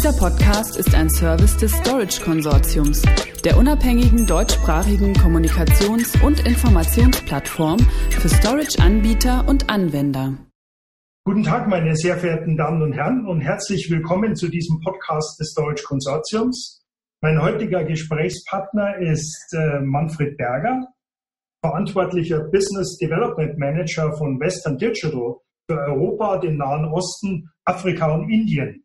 Dieser Podcast ist ein Service des Storage Konsortiums, der unabhängigen deutschsprachigen Kommunikations- und Informationsplattform für Storage-Anbieter und Anwender. Guten Tag, meine sehr verehrten Damen und Herren, und herzlich willkommen zu diesem Podcast des Storage Konsortiums. Mein heutiger Gesprächspartner ist äh, Manfred Berger, verantwortlicher Business Development Manager von Western Digital für Europa, den Nahen Osten, Afrika und Indien.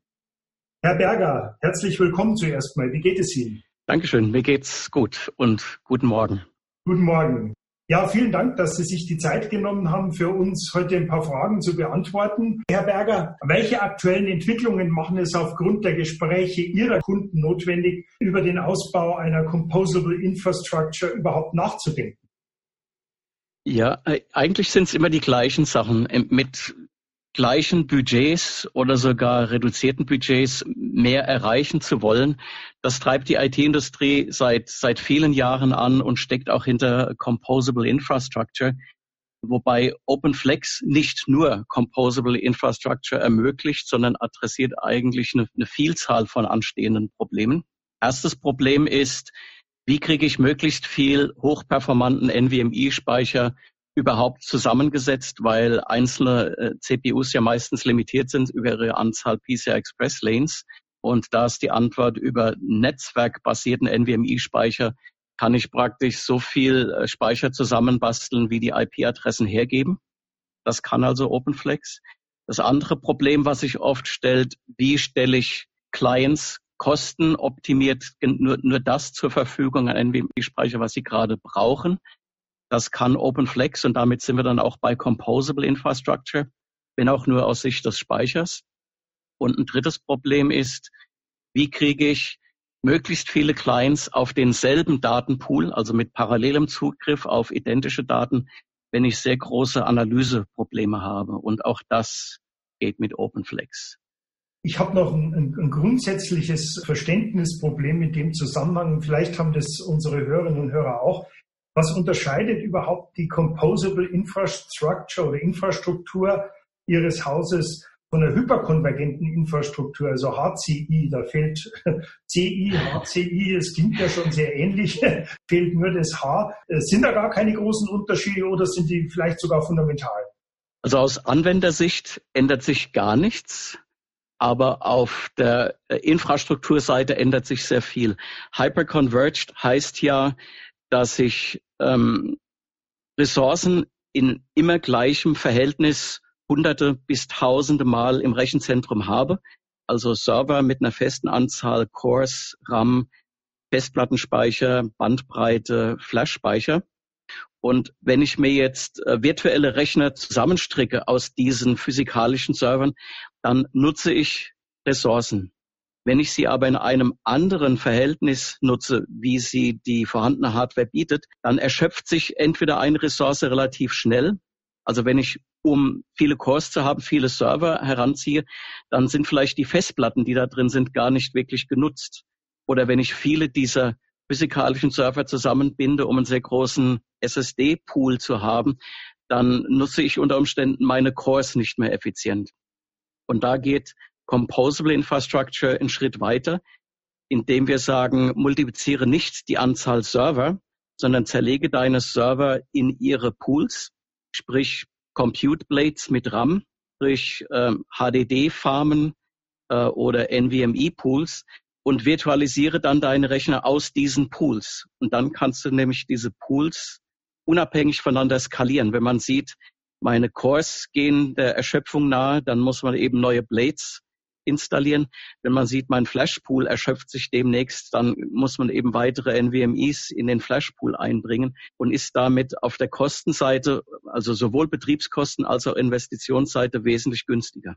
Herr Berger, herzlich willkommen zuerst mal. Wie geht es Ihnen? Dankeschön, mir geht's gut und guten Morgen. Guten Morgen. Ja, vielen Dank, dass Sie sich die Zeit genommen haben, für uns heute ein paar Fragen zu beantworten. Herr Berger, welche aktuellen Entwicklungen machen es aufgrund der Gespräche Ihrer Kunden notwendig, über den Ausbau einer Composable Infrastructure überhaupt nachzudenken? Ja, äh, eigentlich sind es immer die gleichen Sachen. Ähm, mit gleichen Budgets oder sogar reduzierten Budgets mehr erreichen zu wollen. Das treibt die IT-Industrie seit, seit vielen Jahren an und steckt auch hinter Composable Infrastructure, wobei OpenFlex nicht nur Composable Infrastructure ermöglicht, sondern adressiert eigentlich eine, eine Vielzahl von anstehenden Problemen. Erstes Problem ist, wie kriege ich möglichst viel hochperformanten NVMe-Speicher überhaupt zusammengesetzt, weil einzelne äh, CPUs ja meistens limitiert sind über ihre Anzahl PCI Express Lanes. Und da ist die Antwort über netzwerkbasierten NVMe-Speicher, kann ich praktisch so viel äh, Speicher zusammenbasteln, wie die IP-Adressen hergeben. Das kann also OpenFlex. Das andere Problem, was sich oft stellt, wie stelle ich Clients kostenoptimiert nur, nur das zur Verfügung an NVMe-Speicher, was sie gerade brauchen. Das kann OpenFlex und damit sind wir dann auch bei Composable Infrastructure, wenn auch nur aus Sicht des Speichers. Und ein drittes Problem ist, wie kriege ich möglichst viele Clients auf denselben Datenpool, also mit parallelem Zugriff auf identische Daten, wenn ich sehr große Analyseprobleme habe. Und auch das geht mit OpenFlex. Ich habe noch ein, ein, grundsätzliches Verständnisproblem in dem Zusammenhang. Vielleicht haben das unsere Hörerinnen und Hörer auch. Was unterscheidet überhaupt die Composable Infrastructure oder Infrastruktur Ihres Hauses von einer hyperkonvergenten Infrastruktur, also HCI, da fehlt CI, HCI, es klingt ja schon sehr ähnlich, fehlt nur das H. Sind da gar keine großen Unterschiede oder sind die vielleicht sogar fundamental? Also aus Anwendersicht ändert sich gar nichts, aber auf der Infrastrukturseite ändert sich sehr viel. Hyperconverged heißt ja, dass ich ähm, Ressourcen in immer gleichem Verhältnis hunderte bis tausende Mal im Rechenzentrum habe. Also Server mit einer festen Anzahl Cores, RAM, Festplattenspeicher, Bandbreite, Flashspeicher. Und wenn ich mir jetzt äh, virtuelle Rechner zusammenstricke aus diesen physikalischen Servern, dann nutze ich Ressourcen. Wenn ich sie aber in einem anderen Verhältnis nutze, wie sie die vorhandene Hardware bietet, dann erschöpft sich entweder eine Ressource relativ schnell. Also wenn ich, um viele Cores zu haben, viele Server heranziehe, dann sind vielleicht die Festplatten, die da drin sind, gar nicht wirklich genutzt. Oder wenn ich viele dieser physikalischen Server zusammenbinde, um einen sehr großen SSD-Pool zu haben, dann nutze ich unter Umständen meine Cores nicht mehr effizient. Und da geht Composable Infrastructure einen Schritt weiter, indem wir sagen, multipliziere nicht die Anzahl Server, sondern zerlege deine Server in ihre Pools, sprich Compute Blades mit RAM, sprich ähm, HDD-Farmen äh, oder NVMe-Pools und virtualisiere dann deine Rechner aus diesen Pools. Und dann kannst du nämlich diese Pools unabhängig voneinander skalieren. Wenn man sieht, meine Cores gehen der Erschöpfung nahe, dann muss man eben neue Blades installieren. Wenn man sieht, mein Flashpool erschöpft sich demnächst, dann muss man eben weitere NVMEs in den Flashpool einbringen und ist damit auf der Kostenseite, also sowohl Betriebskosten als auch Investitionsseite wesentlich günstiger.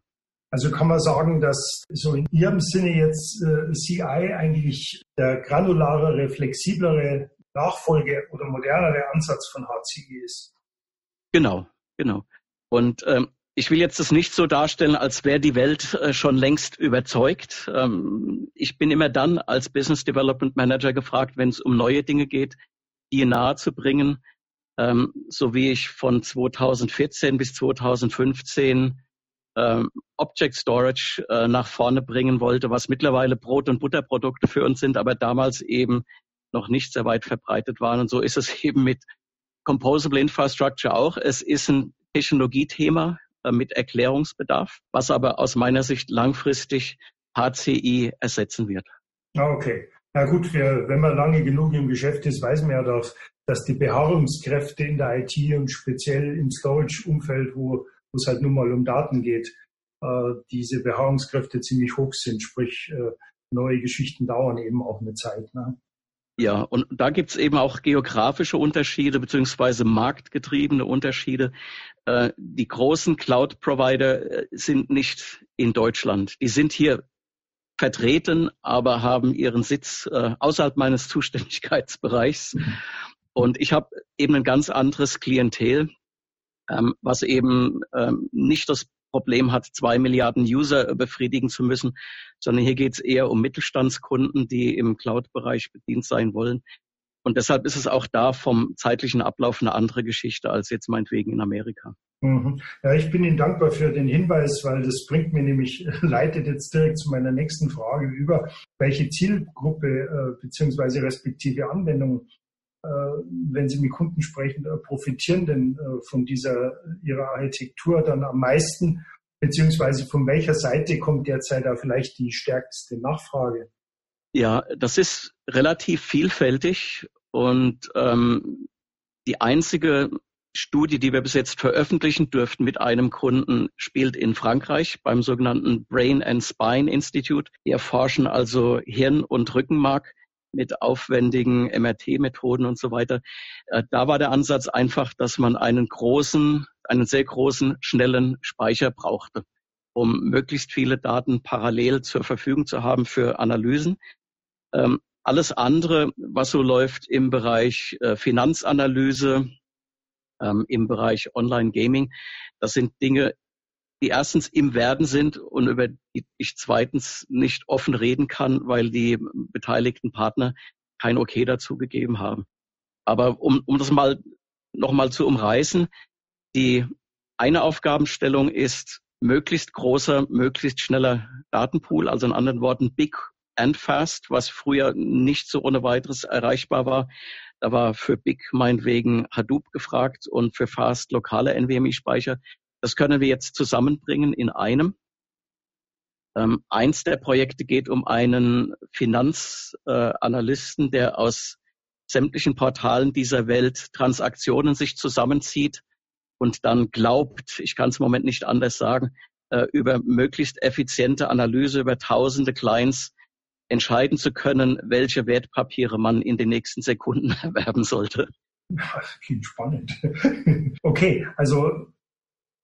Also kann man sagen, dass so in Ihrem Sinne jetzt äh, CI eigentlich der granularere, flexiblere Nachfolge oder modernere Ansatz von HCI ist. Genau, genau. Und ähm, ich will jetzt das nicht so darstellen, als wäre die Welt äh, schon längst überzeugt. Ähm, ich bin immer dann als Business Development Manager gefragt, wenn es um neue Dinge geht, die nahe zu bringen. Ähm, so wie ich von 2014 bis 2015 ähm, Object Storage äh, nach vorne bringen wollte, was mittlerweile Brot- und Butterprodukte für uns sind, aber damals eben noch nicht sehr weit verbreitet waren. Und so ist es eben mit Composable Infrastructure auch. Es ist ein Technologiethema mit Erklärungsbedarf, was aber aus meiner Sicht langfristig HCI ersetzen wird. Ah, okay. Na gut, wir, wenn man lange genug im Geschäft ist, weiß man ja, dass, dass die Beharrungskräfte in der IT und speziell im Storage-Umfeld, wo, wo es halt nun mal um Daten geht, äh, diese Beharrungskräfte ziemlich hoch sind. Sprich, äh, neue Geschichten dauern eben auch eine Zeit. Ne? Ja, und da gibt's eben auch geografische Unterschiede beziehungsweise marktgetriebene Unterschiede. Äh, die großen Cloud-Provider äh, sind nicht in Deutschland. Die sind hier vertreten, aber haben ihren Sitz äh, außerhalb meines Zuständigkeitsbereichs. Mhm. Und ich habe eben ein ganz anderes Klientel, ähm, was eben ähm, nicht das Problem hat, zwei Milliarden User befriedigen zu müssen, sondern hier geht es eher um Mittelstandskunden, die im Cloud-Bereich bedient sein wollen. Und deshalb ist es auch da vom zeitlichen Ablauf eine andere Geschichte als jetzt meinetwegen in Amerika. Mhm. Ja, ich bin Ihnen dankbar für den Hinweis, weil das bringt mir nämlich, leitet jetzt direkt zu meiner nächsten Frage über, welche Zielgruppe äh, beziehungsweise respektive Anwendung, wenn Sie mit Kunden sprechen, äh, profitieren denn äh, von dieser Ihrer Architektur dann am meisten, beziehungsweise von welcher Seite kommt derzeit da vielleicht die stärkste Nachfrage? Ja, das ist relativ vielfältig und ähm, die einzige Studie, die wir bis jetzt veröffentlichen dürften mit einem Kunden, spielt in Frankreich beim sogenannten Brain and Spine Institute. Die erforschen also Hirn- und Rückenmark mit aufwendigen MRT-Methoden und so weiter. Äh, da war der Ansatz einfach, dass man einen großen, einen sehr großen, schnellen Speicher brauchte, um möglichst viele Daten parallel zur Verfügung zu haben für Analysen. Ähm, alles andere, was so läuft im Bereich äh, Finanzanalyse, ähm, im Bereich Online-Gaming. Das sind Dinge, die erstens im Werden sind und über die ich zweitens nicht offen reden kann, weil die beteiligten Partner kein Okay dazu gegeben haben. Aber um, um das mal nochmal zu umreißen, die eine Aufgabenstellung ist möglichst großer, möglichst schneller Datenpool, also in anderen Worten Big and Fast, was früher nicht so ohne weiteres erreichbar war. Da war für Big meinetwegen Hadoop gefragt und für Fast lokale NVMe-Speicher. Das können wir jetzt zusammenbringen in einem. Ähm, eins der Projekte geht um einen Finanzanalysten, äh, der aus sämtlichen Portalen dieser Welt Transaktionen sich zusammenzieht und dann glaubt, ich kann es im Moment nicht anders sagen, äh, über möglichst effiziente Analyse über tausende Clients entscheiden zu können, welche Wertpapiere man in den nächsten Sekunden erwerben sollte. Das klingt spannend. Okay, also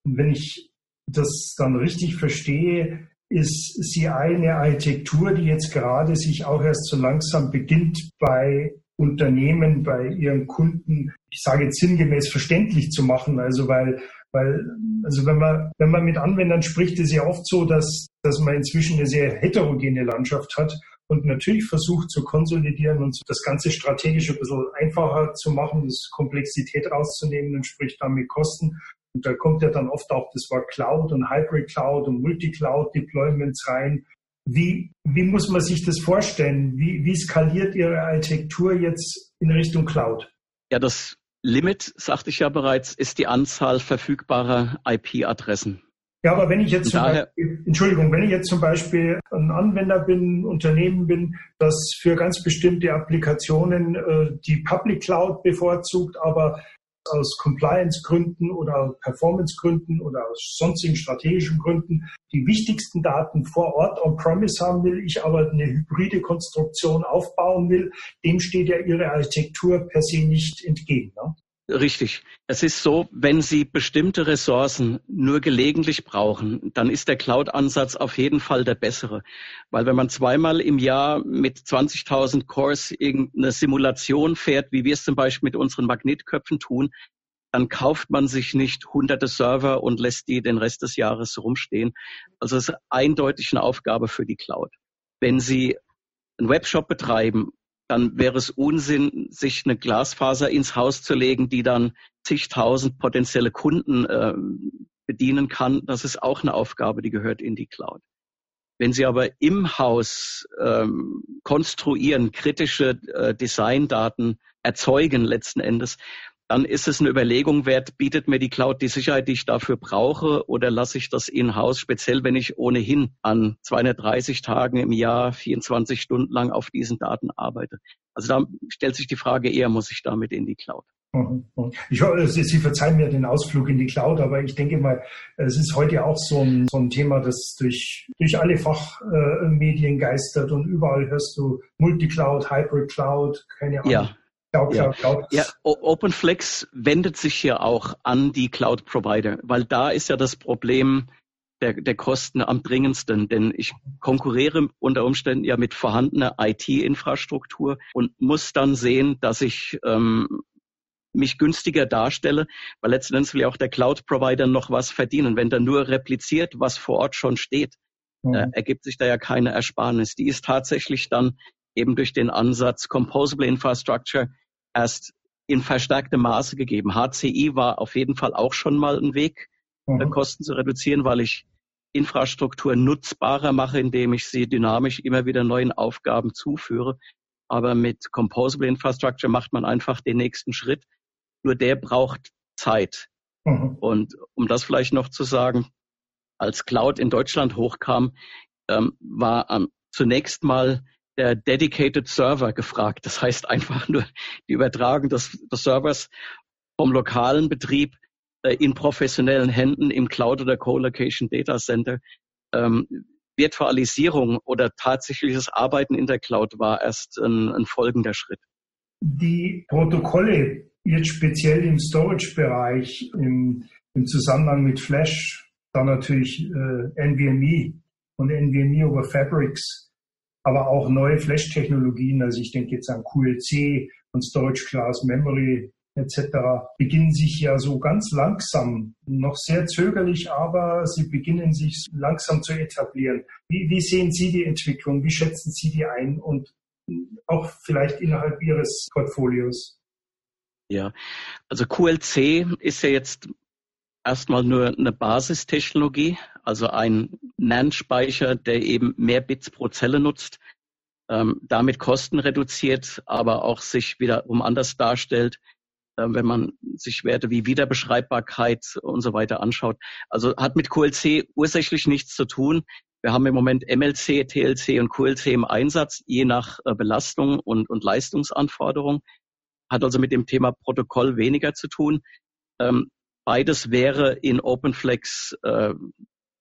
wenn ich das dann richtig verstehe, ist CI eine Architektur, die jetzt gerade sich auch erst so langsam beginnt bei Unternehmen, bei ihren Kunden, ich sage jetzt sinngemäß verständlich zu machen. Also weil, weil, also wenn man, wenn man mit Anwendern spricht, ist ja oft so, dass, dass man inzwischen eine sehr heterogene Landschaft hat und natürlich versucht zu konsolidieren und das Ganze strategisch ein bisschen einfacher zu machen, das Komplexität rauszunehmen und sprich damit Kosten. Und da kommt ja dann oft auch das Wort Cloud und Hybrid Cloud und Multi-Cloud Deployments rein. Wie, wie muss man sich das vorstellen? Wie, wie skaliert Ihre Architektur jetzt in Richtung Cloud? Ja, das Limit, sagte ich ja bereits, ist die Anzahl verfügbarer IP-Adressen. Ja, aber wenn ich jetzt zum daher, Beispiel, Entschuldigung, wenn ich jetzt zum Beispiel ein Anwender bin, ein Unternehmen bin, das für ganz bestimmte Applikationen äh, die Public Cloud bevorzugt, aber aus Compliance-Gründen oder Performance-Gründen oder aus sonstigen strategischen Gründen die wichtigsten Daten vor Ort on-premise haben will, ich aber eine hybride Konstruktion aufbauen will, dem steht ja Ihre Architektur per se nicht entgegen. Ne? Richtig. Es ist so, wenn Sie bestimmte Ressourcen nur gelegentlich brauchen, dann ist der Cloud-Ansatz auf jeden Fall der bessere. Weil wenn man zweimal im Jahr mit 20.000 Cores irgendeine Simulation fährt, wie wir es zum Beispiel mit unseren Magnetköpfen tun, dann kauft man sich nicht hunderte Server und lässt die den Rest des Jahres rumstehen. Also es ist eindeutig eine Aufgabe für die Cloud. Wenn Sie einen Webshop betreiben dann wäre es Unsinn, sich eine Glasfaser ins Haus zu legen, die dann zigtausend potenzielle Kunden äh, bedienen kann, das ist auch eine Aufgabe, die gehört in die Cloud. Wenn Sie aber im Haus ähm, konstruieren, kritische äh, Designdaten erzeugen letzten Endes, dann ist es eine Überlegung wert, bietet mir die Cloud die Sicherheit, die ich dafür brauche, oder lasse ich das in-house, speziell wenn ich ohnehin an 230 Tagen im Jahr 24 Stunden lang auf diesen Daten arbeite. Also da stellt sich die Frage eher, muss ich damit in die Cloud? Ich hoffe, Sie verzeihen mir den Ausflug in die Cloud, aber ich denke mal, es ist heute auch so ein, so ein Thema, das durch, durch alle Fachmedien geistert und überall hörst du Multicloud, Hybrid Cloud, keine Ahnung. Ja. Cloud, Cloud, Cloud. Ja, OpenFlex wendet sich hier auch an die Cloud-Provider, weil da ist ja das Problem der, der Kosten am dringendsten, denn ich konkurriere unter Umständen ja mit vorhandener IT-Infrastruktur und muss dann sehen, dass ich ähm, mich günstiger darstelle, weil letztendlich will ja auch der Cloud-Provider noch was verdienen. Wenn der nur repliziert, was vor Ort schon steht, mhm. äh, ergibt sich da ja keine Ersparnis. Die ist tatsächlich dann eben durch den Ansatz Composable Infrastructure erst in verstärktem Maße gegeben. HCI war auf jeden Fall auch schon mal ein Weg, mhm. Äh, Kosten zu reduzieren, weil ich Infrastruktur nutzbarer mache, indem ich sie dynamisch immer wieder neuen Aufgaben zuführe. Aber mit Composable Infrastructure macht man einfach den nächsten Schritt. Nur der braucht Zeit. Mhm. Und um das vielleicht noch zu sagen, als Cloud in Deutschland hochkam, ähm, war ähm, zunächst mal der Dedicated Server gefragt. Das heißt einfach nur die Übertragung des, des Servers vom lokalen Betrieb äh, in professionellen Händen im Cloud oder Co-Location Data Center. Ähm, Virtualisierung oder tatsächliches Arbeiten in der Cloud war erst ein, ein folgender Schritt. Die Protokolle jetzt speziell im Storage-Bereich, im, im, Zusammenhang mit Flash, dann natürlich äh, NVMe und NVMe over Fabrics, aber auch neue Flash-Technologien, also ich denke jetzt an QLC und Storage Class Memory etc., beginnen sich ja so ganz langsam, noch sehr zögerlich, aber sie beginnen sich langsam zu etablieren. Wie, wie sehen Sie die Entwicklung? Wie schätzen Sie die ein? Und auch vielleicht innerhalb Ihres Portfolios? Ja, also QLC ist ja jetzt erstmal nur eine Basistechnologie, also ein NAND-Speicher, der eben mehr Bits pro Zelle nutzt, ähm, damit Kosten reduziert, aber auch sich wiederum anders darstellt, äh, wenn man sich Werte wie Wiederbeschreibbarkeit und so weiter anschaut. Also hat mit QLC ursächlich nichts zu tun. Wir haben im Moment MLC, TLC und QLC im Einsatz, je nach äh, Belastung und, und Leistungsanforderung hat also mit dem Thema Protokoll weniger zu tun. Ähm, beides wäre in OpenFlex äh,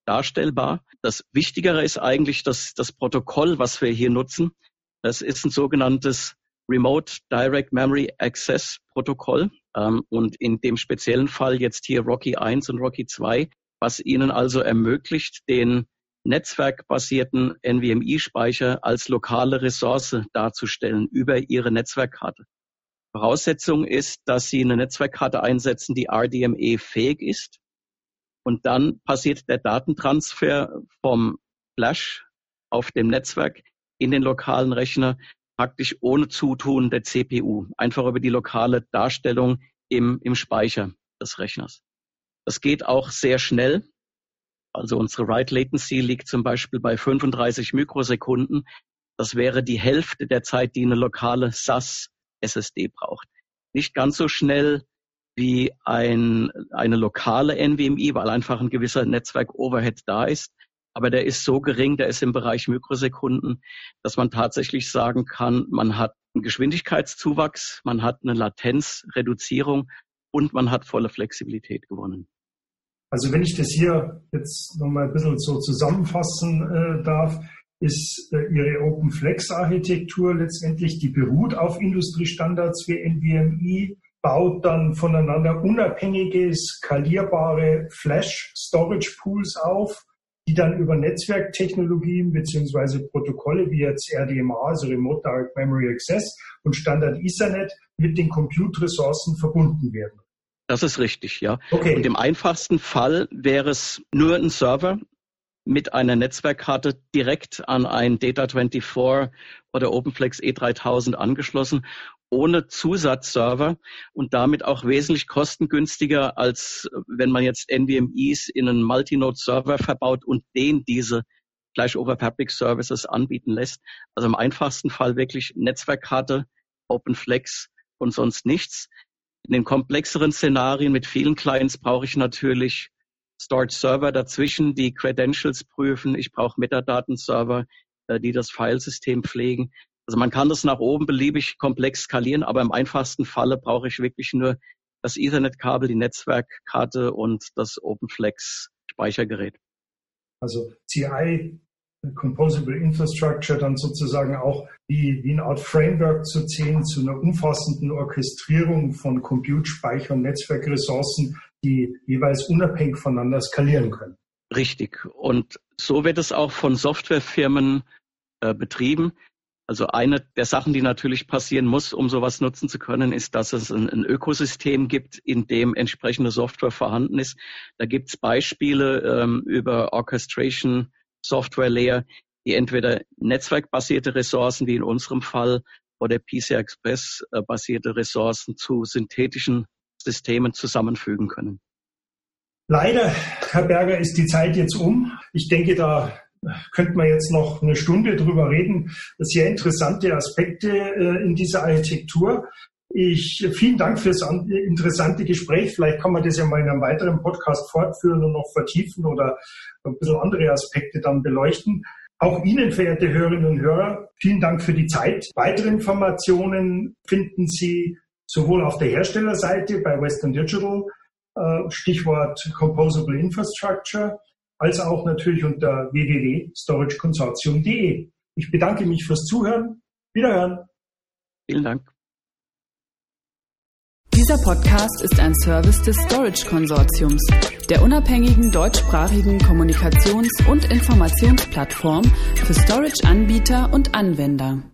darstellbar. Das Wichtigere ist eigentlich, dass das Protokoll, was wir hier nutzen, das ist ein sogenanntes Remote Direct Memory Access Protokoll. Ähm, und in dem speziellen Fall jetzt hier Rocky 1 und Rocky 2, was Ihnen also ermöglicht, den netzwerkbasierten NVMe-Speicher als lokale Ressource darzustellen über Ihre Netzwerkkarte. Voraussetzung ist, dass Sie eine Netzwerkkarte einsetzen, die RDME fähig ist. Und dann passiert der Datentransfer vom Flash auf dem Netzwerk in den lokalen Rechner praktisch ohne Zutun der CPU, einfach über die lokale Darstellung im, im Speicher des Rechners. Das geht auch sehr schnell. Also unsere Write Latency liegt zum Beispiel bei 35 Mikrosekunden. Das wäre die Hälfte der Zeit, die eine lokale SAS SSD braucht. Nicht ganz so schnell wie ein, eine lokale NVMe, weil einfach ein gewisser Netzwerk-Overhead da ist. Aber der ist so gering, der ist im Bereich Mikrosekunden, dass man tatsächlich sagen kann, man hat einen Geschwindigkeitszuwachs, man hat eine Latenzreduzierung und man hat volle Flexibilität gewonnen. Also wenn ich das hier jetzt nochmal ein bisschen so zusammenfassen äh, darf, ist äh, ihre OpenFlex-Architektur letztendlich, die beruht auf Industriestandards wie NVMe, baut dann voneinander unabhängige, skalierbare Flash-Storage-Pools auf, die dann über Netzwerktechnologien beziehungsweise Protokolle wie jetzt RDMA, also Remote Direct Memory Access und Standard Ethernet mit den Compute-Ressourcen verbunden werden. Das ist richtig, ja. Okay. Und im einfachsten Fall wäre es nur ein Server, mit einer Netzwerkkarte direkt an ein Data24 oder OpenFlex E3000 angeschlossen, ohne Zusatzserver und damit auch wesentlich kostengünstiger, als wenn man jetzt NVMEs in einen Multinode-Server verbaut und den diese gleich over Public Services anbieten lässt. Also im einfachsten Fall wirklich Netzwerkkarte, OpenFlex und sonst nichts. In den komplexeren Szenarien mit vielen Clients brauche ich natürlich Storage Server dazwischen, die Credentials prüfen. Ich brauche Metadatenserver, äh, die das Filesystem pflegen. Also man kann das nach oben beliebig komplex skalieren, aber im einfachsten Falle brauche ich wirklich nur das Ethernet-Kabel, die Netzwerkkarte und das OpenFlex Speichergerät. Also CI, Composable Infrastructure, dann sozusagen auch wie, wie eine Art Framework zu sehen zu einer umfassenden Orchestrierung von Compute, Speicher und Netzwerkressourcen, die jeweils unabhängig voneinander skalieren können. Richtig. Und so wird es auch von Softwarefirmen äh, betrieben. Also eine der Sachen, die natürlich passieren muss, um sowas nutzen zu können, ist, dass es ein, ein Ökosystem gibt, in dem entsprechende Software vorhanden ist. Da gibt es Beispiele ähm, über Orchestration Software Layer, die entweder netzwerkbasierte Ressourcen, wie in unserem Fall, oder PCI Express äh, basierte Ressourcen zu synthetischen Systemen zusammenfügen können. Leider, Herr Berger, ist die Zeit jetzt um. Ich denke, da könnte man jetzt noch eine Stunde drüber reden. Sehr interessante Aspekte äh, in dieser Architektur. Ich, vielen Dank fürs interessante Gespräch. Vielleicht kann man das ja mal in einem weiteren Podcast fortführen und noch vertiefen oder ein bisschen andere Aspekte dann beleuchten. Auch Ihnen, verehrte Hörerinnen und Hörer, vielen Dank für die Zeit. Weitere Informationen finden Sie sowohl auf der Herstellerseite bei Western Digital, äh, Stichwort Composable Infrastructure, als auch natürlich unter www.storageconsortium.de. Ich bedanke mich fürs Zuhören. Wiederhören. Vielen Dank. Dieser Podcast ist ein Service des Storage Konsortiums, der unabhängigen deutschsprachigen Kommunikations- und Informationsplattform für Storage-Anbieter und Anwender.